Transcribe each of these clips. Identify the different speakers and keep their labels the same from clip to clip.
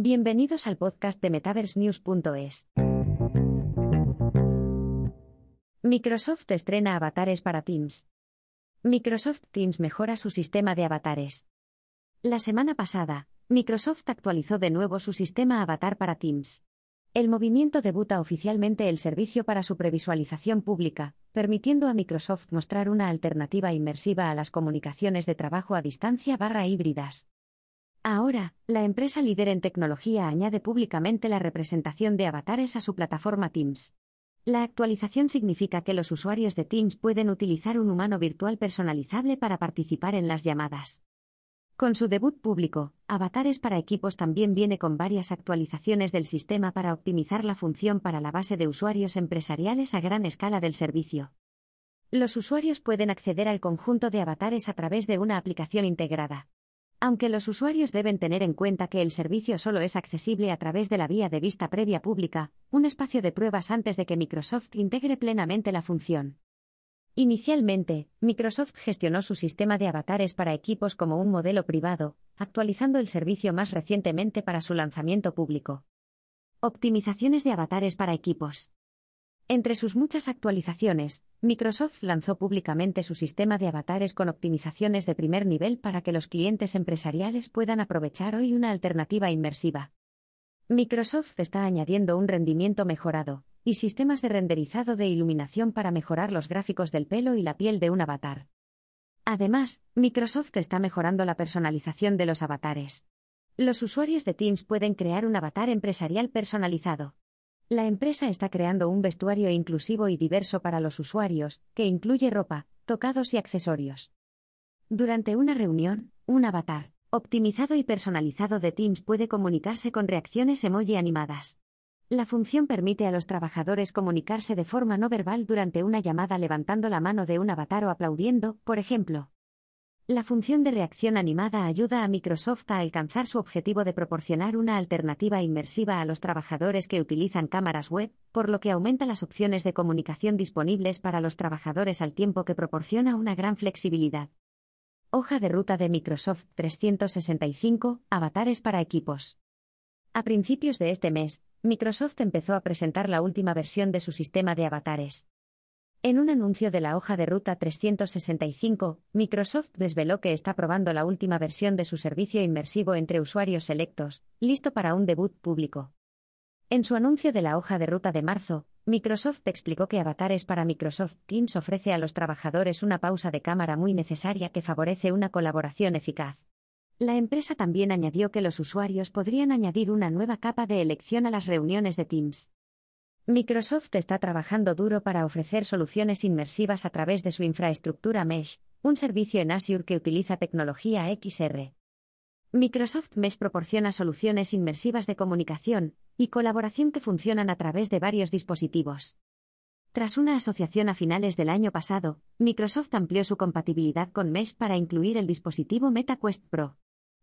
Speaker 1: Bienvenidos al podcast de MetaverseNews.es. Microsoft estrena avatares para Teams. Microsoft Teams mejora su sistema de avatares. La semana pasada, Microsoft actualizó de nuevo su sistema avatar para Teams. El movimiento debuta oficialmente el servicio para su previsualización pública, permitiendo a Microsoft mostrar una alternativa inmersiva a las comunicaciones de trabajo a distancia barra híbridas. Ahora, la empresa líder en tecnología añade públicamente la representación de avatares a su plataforma Teams. La actualización significa que los usuarios de Teams pueden utilizar un humano virtual personalizable para participar en las llamadas. Con su debut público, Avatares para equipos también viene con varias actualizaciones del sistema para optimizar la función para la base de usuarios empresariales a gran escala del servicio. Los usuarios pueden acceder al conjunto de avatares a través de una aplicación integrada. Aunque los usuarios deben tener en cuenta que el servicio solo es accesible a través de la vía de vista previa pública, un espacio de pruebas antes de que Microsoft integre plenamente la función. Inicialmente, Microsoft gestionó su sistema de avatares para equipos como un modelo privado, actualizando el servicio más recientemente para su lanzamiento público. Optimizaciones de avatares para equipos. Entre sus muchas actualizaciones, Microsoft lanzó públicamente su sistema de avatares con optimizaciones de primer nivel para que los clientes empresariales puedan aprovechar hoy una alternativa inmersiva. Microsoft está añadiendo un rendimiento mejorado y sistemas de renderizado de iluminación para mejorar los gráficos del pelo y la piel de un avatar. Además, Microsoft está mejorando la personalización de los avatares. Los usuarios de Teams pueden crear un avatar empresarial personalizado. La empresa está creando un vestuario inclusivo y diverso para los usuarios, que incluye ropa, tocados y accesorios. Durante una reunión, un avatar, optimizado y personalizado de Teams puede comunicarse con reacciones emoji animadas. La función permite a los trabajadores comunicarse de forma no verbal durante una llamada levantando la mano de un avatar o aplaudiendo, por ejemplo. La función de reacción animada ayuda a Microsoft a alcanzar su objetivo de proporcionar una alternativa inmersiva a los trabajadores que utilizan cámaras web, por lo que aumenta las opciones de comunicación disponibles para los trabajadores al tiempo que proporciona una gran flexibilidad. Hoja de ruta de Microsoft 365, avatares para equipos. A principios de este mes, Microsoft empezó a presentar la última versión de su sistema de avatares. En un anuncio de la hoja de ruta 365, Microsoft desveló que está probando la última versión de su servicio inmersivo entre usuarios selectos, listo para un debut público. En su anuncio de la hoja de ruta de marzo, Microsoft explicó que Avatares para Microsoft Teams ofrece a los trabajadores una pausa de cámara muy necesaria que favorece una colaboración eficaz. La empresa también añadió que los usuarios podrían añadir una nueva capa de elección a las reuniones de Teams. Microsoft está trabajando duro para ofrecer soluciones inmersivas a través de su infraestructura Mesh, un servicio en Azure que utiliza tecnología XR. Microsoft Mesh proporciona soluciones inmersivas de comunicación y colaboración que funcionan a través de varios dispositivos. Tras una asociación a finales del año pasado, Microsoft amplió su compatibilidad con Mesh para incluir el dispositivo MetaQuest Pro.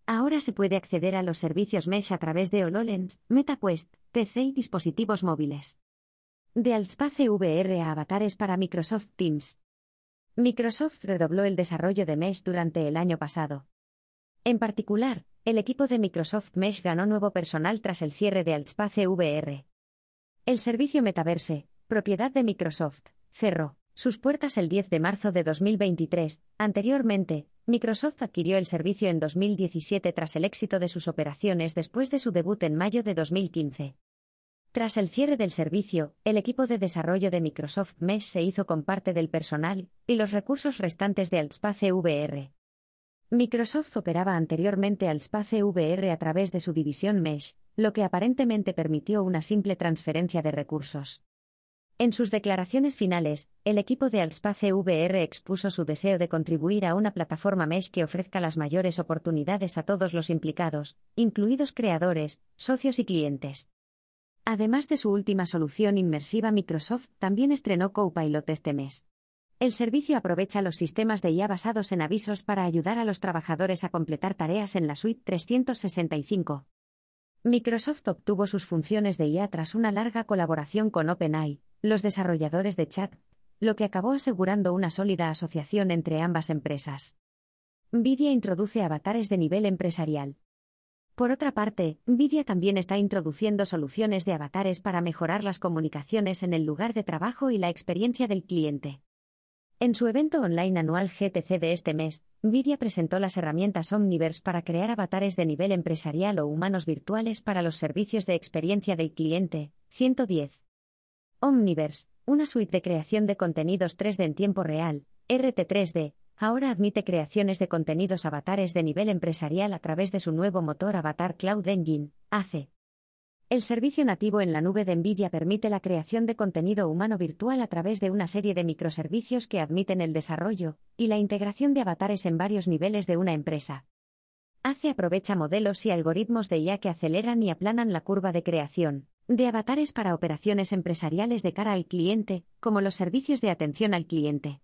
Speaker 1: Ahora se puede acceder a los servicios Mesh a través de HoloLens, MetaQuest, PC y dispositivos móviles. De Altspace VR a avatares para Microsoft Teams. Microsoft redobló el desarrollo de Mesh durante el año pasado. En particular, el equipo de Microsoft Mesh ganó nuevo personal tras el cierre de Altspace VR. El servicio Metaverse, propiedad de Microsoft, cerró sus puertas el 10 de marzo de 2023. Anteriormente, Microsoft adquirió el servicio en 2017 tras el éxito de sus operaciones después de su debut en mayo de 2015. Tras el cierre del servicio, el equipo de desarrollo de Microsoft Mesh se hizo con parte del personal y los recursos restantes de Altspace VR. Microsoft operaba anteriormente Altspace VR a través de su división Mesh, lo que aparentemente permitió una simple transferencia de recursos. En sus declaraciones finales, el equipo de Altspace VR expuso su deseo de contribuir a una plataforma Mesh que ofrezca las mayores oportunidades a todos los implicados, incluidos creadores, socios y clientes. Además de su última solución inmersiva, Microsoft también estrenó Copilot este mes. El servicio aprovecha los sistemas de IA basados en avisos para ayudar a los trabajadores a completar tareas en la suite 365. Microsoft obtuvo sus funciones de IA tras una larga colaboración con OpenAI, los desarrolladores de chat, lo que acabó asegurando una sólida asociación entre ambas empresas. Nvidia introduce avatares de nivel empresarial. Por otra parte, Nvidia también está introduciendo soluciones de avatares para mejorar las comunicaciones en el lugar de trabajo y la experiencia del cliente. En su evento online anual GTC de este mes, Nvidia presentó las herramientas Omniverse para crear avatares de nivel empresarial o humanos virtuales para los servicios de experiencia del cliente. 110. Omniverse, una suite de creación de contenidos 3D en tiempo real, RT3D, ahora admite creaciones de contenidos avatares de nivel empresarial a través de su nuevo motor Avatar Cloud Engine, AC. El servicio nativo en la nube de NVIDIA permite la creación de contenido humano virtual a través de una serie de microservicios que admiten el desarrollo y la integración de avatares en varios niveles de una empresa. ACE aprovecha modelos y algoritmos de IA que aceleran y aplanan la curva de creación de avatares para operaciones empresariales de cara al cliente, como los servicios de atención al cliente.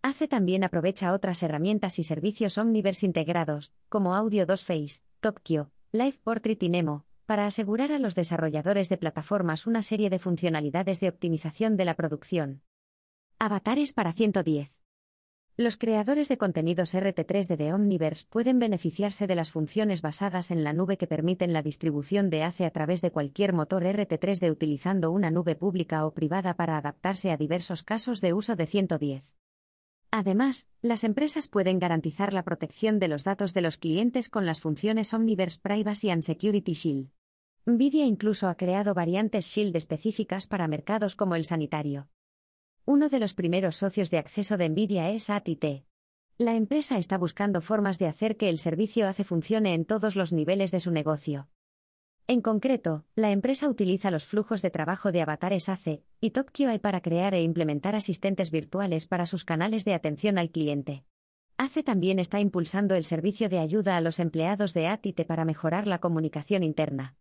Speaker 1: ACE también aprovecha otras herramientas y servicios Omniverse integrados, como Audio 2 Face, Tokyo, Live Portrait y Nemo, para asegurar a los desarrolladores de plataformas una serie de funcionalidades de optimización de la producción. Avatares para 110. Los creadores de contenidos RT3D de Omniverse pueden beneficiarse de las funciones basadas en la nube que permiten la distribución de ACE a través de cualquier motor RT3D utilizando una nube pública o privada para adaptarse a diversos casos de uso de 110. Además, las empresas pueden garantizar la protección de los datos de los clientes con las funciones Omniverse Privacy and Security Shield. Nvidia incluso ha creado variantes Shield específicas para mercados como el sanitario. Uno de los primeros socios de acceso de Nvidia es ATT. La empresa está buscando formas de hacer que el servicio ACE funcione en todos los niveles de su negocio. En concreto, la empresa utiliza los flujos de trabajo de avatares ACE y AI para crear e implementar asistentes virtuales para sus canales de atención al cliente. ACE también está impulsando el servicio de ayuda a los empleados de ATITE para mejorar la comunicación interna.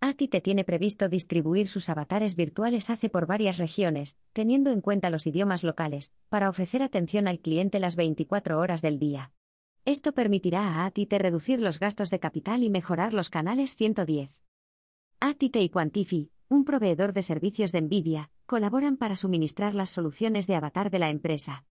Speaker 1: ATITE tiene previsto distribuir sus avatares virtuales ACE por varias regiones, teniendo en cuenta los idiomas locales, para ofrecer atención al cliente las 24 horas del día. Esto permitirá a Atite reducir los gastos de capital y mejorar los canales 110. Atite y Quantifi, un proveedor de servicios de Nvidia, colaboran para suministrar las soluciones de avatar de la empresa.